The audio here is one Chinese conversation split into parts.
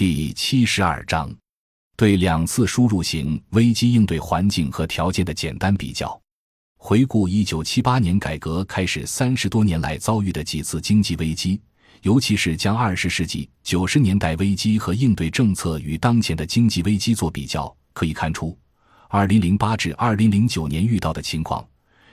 第七十二章，对两次输入型危机应对环境和条件的简单比较。回顾一九七八年改革开始三十多年来遭遇的几次经济危机，尤其是将二十世纪九十年代危机和应对政策与当前的经济危机做比较，可以看出，二零零八至二零零九年遇到的情况。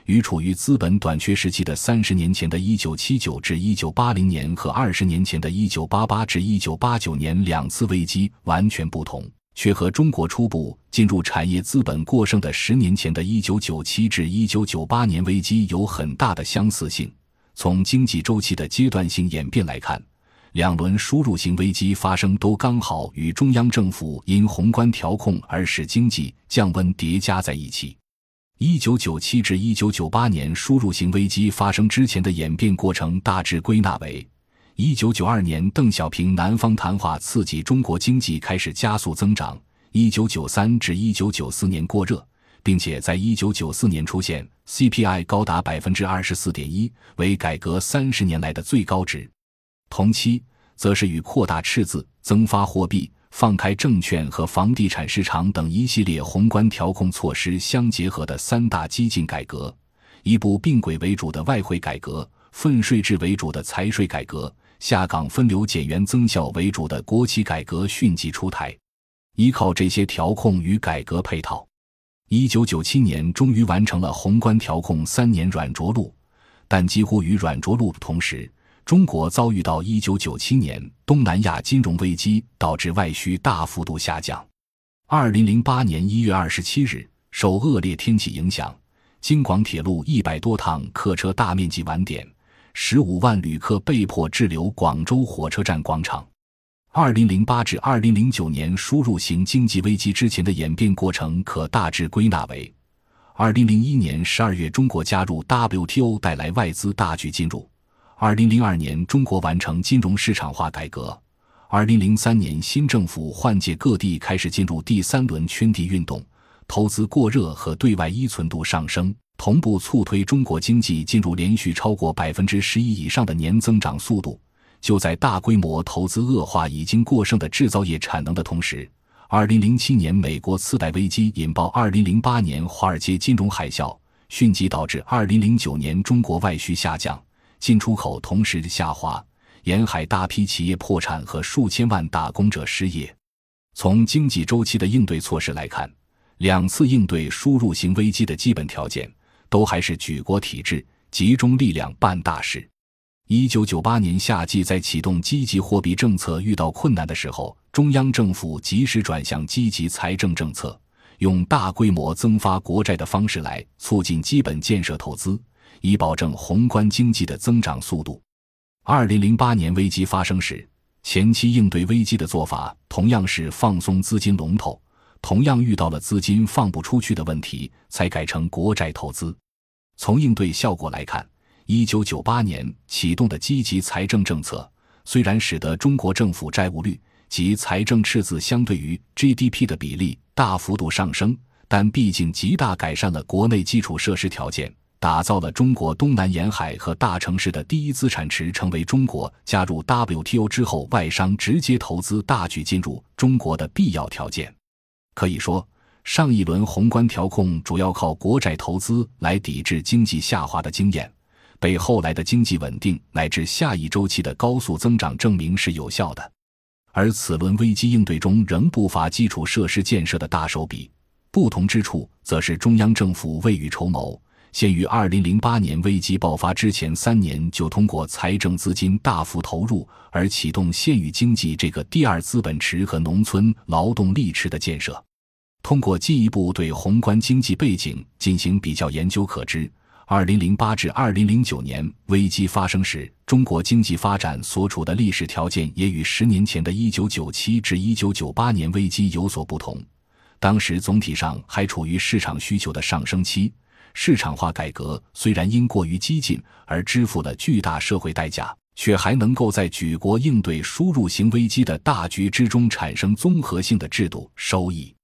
与处于资本短缺时期的三十年前的一九七九至一九八零年和二十年前的一九八八至一九八九年两次危机完全不同，却和中国初步进入产业资本过剩的十年前的一九九七至一九九八年危机有很大的相似性。从经济周期的阶段性演变来看，两轮输入型危机发生都刚好与中央政府因宏观调控而使经济降温叠加在一起。一九九七至一九九八年输入型危机发生之前的演变过程大致归纳为：一九九二年邓小平南方谈话刺激中国经济开始加速增长；一九九三至一九九四年过热，并且在一九九四年出现 CPI 高达百分之二十四点一，为改革三十年来的最高值。同期，则是与扩大赤字、增发货币。放开证券和房地产市场等一系列宏观调控措施相结合的三大激进改革，一部并轨为主的外汇改革，分税制为主的财税改革，下岗分流减员增效为主的国企改革迅即出台。依靠这些调控与改革配套，一九九七年终于完成了宏观调控三年软着陆，但几乎与软着陆的同时。中国遭遇到一九九七年东南亚金融危机，导致外需大幅度下降。二零零八年一月二十七日，受恶劣天气影响，京广铁路一百多趟客车大面积晚点，十五万旅客被迫滞留广州火车站广场。二零零八至二零零九年输入型经济危机之前的演变过程，可大致归纳为：二零零一年十二月，中国加入 WTO，带来外资大举进入。二零零二年，中国完成金融市场化改革。二零零三年，新政府换届，各地开始进入第三轮圈地运动，投资过热和对外依存度上升，同步促推中国经济进入连续超过百分之十一以上的年增长速度。就在大规模投资恶化已经过剩的制造业产能的同时，二零零七年美国次贷危机引爆二零零八年华尔街金融海啸，迅即导致二零零九年中国外需下降。进出口同时下滑，沿海大批企业破产和数千万打工者失业。从经济周期的应对措施来看，两次应对输入型危机的基本条件都还是举国体制、集中力量办大事。一九九八年夏季在启动积极货币政策遇到困难的时候，中央政府及时转向积极财政政策，用大规模增发国债的方式来促进基本建设投资。以保证宏观经济的增长速度。二零零八年危机发生时，前期应对危机的做法同样是放松资金龙头，同样遇到了资金放不出去的问题，才改成国债投资。从应对效果来看，一九九八年启动的积极财政政策，虽然使得中国政府债务率及财政赤字相对于 GDP 的比例大幅度上升，但毕竟极大改善了国内基础设施条件。打造了中国东南沿海和大城市的第一资产池，成为中国加入 WTO 之后外商直接投资大举进入中国的必要条件。可以说，上一轮宏观调控主要靠国债投资来抵制经济下滑的经验，被后来的经济稳定乃至下一周期的高速增长证明是有效的。而此轮危机应对中仍不乏基础设施建设的大手笔，不同之处则是中央政府未雨绸缪。先于二零零八年危机爆发之前三年，就通过财政资金大幅投入而启动县域经济这个第二资本池和农村劳动力池的建设。通过进一步对宏观经济背景进行比较研究，可知，二零零八至二零零九年危机发生时，中国经济发展所处的历史条件也与十年前的一九九七至一九九八年危机有所不同。当时总体上还处于市场需求的上升期。市场化改革虽然因过于激进而支付了巨大社会代价，却还能够在举国应对输入型危机的大局之中产生综合性的制度收益。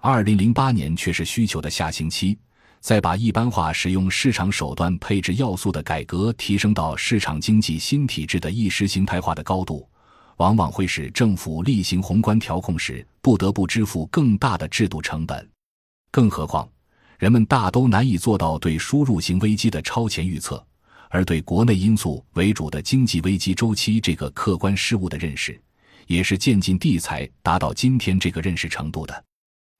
二零零八年却是需求的下行期，再把一般化使用市场手段配置要素的改革提升到市场经济新体制的意识形态化的高度，往往会使政府例行宏观调控时不得不支付更大的制度成本。更何况，人们大都难以做到对输入型危机的超前预测，而对国内因素为主的经济危机周期这个客观事物的认识，也是渐进地才达到今天这个认识程度的。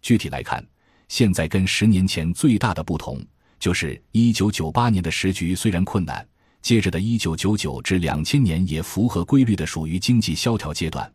具体来看，现在跟十年前最大的不同，就是一九九八年的时局虽然困难。接着的1999至2000年也符合规律的属于经济萧条阶段，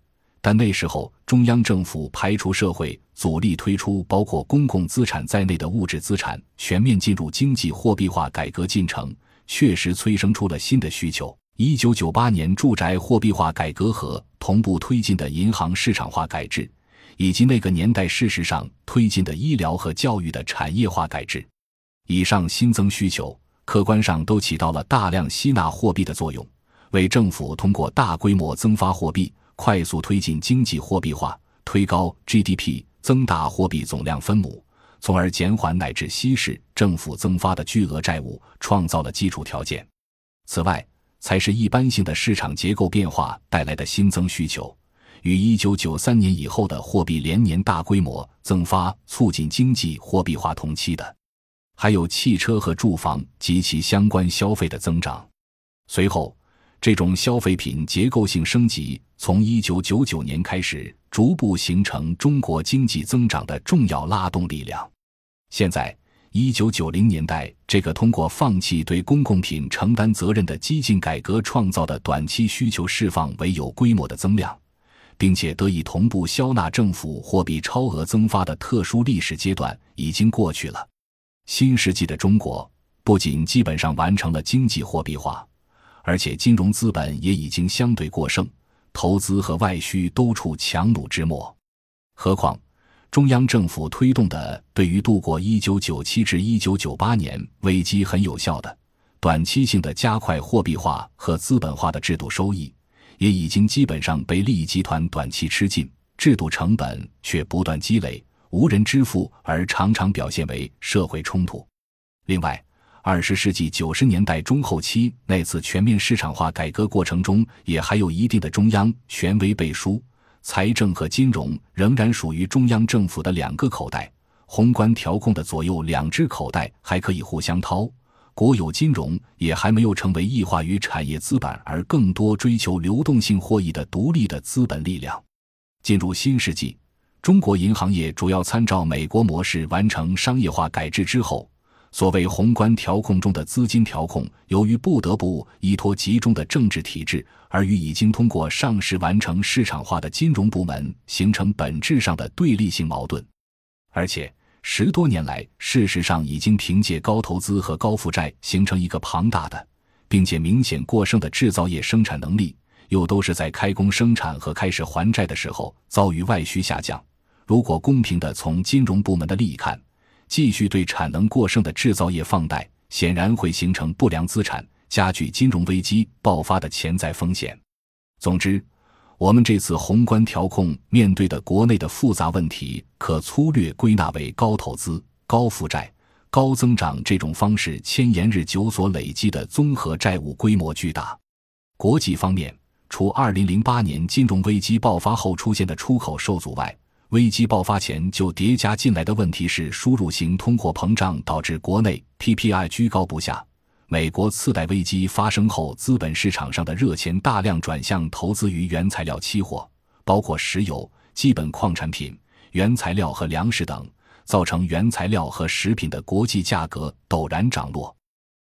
但那时候中央政府排除社会阻力，推出包括公共资产在内的物质资产，全面进入经济货币化改革进程，确实催生出了新的需求。1998年住宅货币化改革和同步推进的银行市场化改制，以及那个年代事实上推进的医疗和教育的产业化改制，以上新增需求。客观上都起到了大量吸纳货币的作用，为政府通过大规模增发货币，快速推进经济货币化，推高 GDP，增大货币总量分母，从而减缓乃至稀释政府增发的巨额债务，创造了基础条件。此外，才是一般性的市场结构变化带来的新增需求，与一九九三年以后的货币连年大规模增发促进经济货币化同期的。还有汽车和住房及其相关消费的增长，随后，这种消费品结构性升级从一九九九年开始，逐步形成中国经济增长的重要拉动力量。现在，一九九零年代这个通过放弃对公共品承担责任的激进改革创造的短期需求释放为有规模的增量，并且得以同步消纳政府货币超额增发的特殊历史阶段已经过去了。新世纪的中国不仅基本上完成了经济货币化，而且金融资本也已经相对过剩，投资和外需都处强弩之末。何况中央政府推动的对于度过1997至1998年危机很有效的短期性的加快货币化和资本化的制度收益，也已经基本上被利益集团短期吃尽，制度成本却不断积累。无人支付，而常常表现为社会冲突。另外，二十世纪九十年代中后期那次全面市场化改革过程中，也还有一定的中央权威背书，财政和金融仍然属于中央政府的两个口袋，宏观调控的左右两只口袋还可以互相掏。国有金融也还没有成为异化于产业资本而更多追求流动性获益的独立的资本力量。进入新世纪。中国银行业主要参照美国模式完成商业化改制之后，所谓宏观调控中的资金调控，由于不得不依托集中的政治体制，而与已经通过上市完成市场化的金融部门形成本质上的对立性矛盾。而且十多年来，事实上已经凭借高投资和高负债形成一个庞大的，并且明显过剩的制造业生产能力，又都是在开工生产和开始还债的时候遭遇外需下降。如果公平的从金融部门的利益看，继续对产能过剩的制造业放贷，显然会形成不良资产，加剧金融危机爆发的潜在风险。总之，我们这次宏观调控面对的国内的复杂问题，可粗略归纳为高投资、高负债、高增长这种方式千延日久所累积的综合债务规模巨大。国际方面，除2008年金融危机爆发后出现的出口受阻外，危机爆发前就叠加进来的问题是输入型通货膨胀导致国内 PPI 居高不下。美国次贷危机发生后，资本市场上的热钱大量转向投资于原材料期货，包括石油、基本矿产品、原材料和粮食等，造成原材料和食品的国际价格陡然涨落。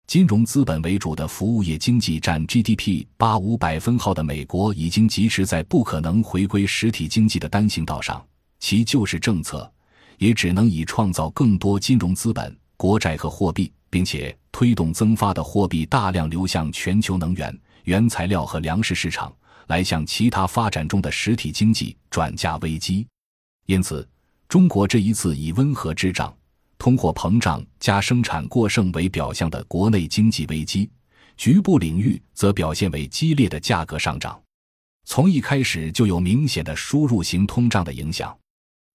金融资本为主的服务业经济占 GDP 八五百分号的美国，已经疾驰在不可能回归实体经济的单行道上。其救市政策也只能以创造更多金融资本、国债和货币，并且推动增发的货币大量流向全球能源、原材料和粮食市场，来向其他发展中的实体经济转嫁危机。因此，中国这一次以温和滞胀、通货膨胀加生产过剩为表象的国内经济危机，局部领域则表现为激烈的价格上涨，从一开始就有明显的输入型通胀的影响。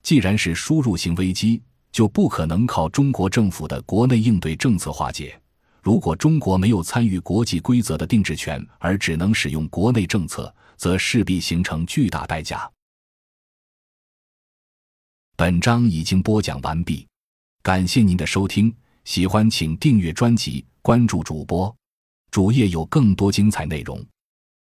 既然是输入型危机就不可能靠中国政府的国内应对政策化解。如果中国没有参与国际规则的定制权而只能使用国内政策则势必形成巨大代价。本章已经播讲完毕感谢您的收听喜欢请订阅专辑关注主播主页有更多精彩内容。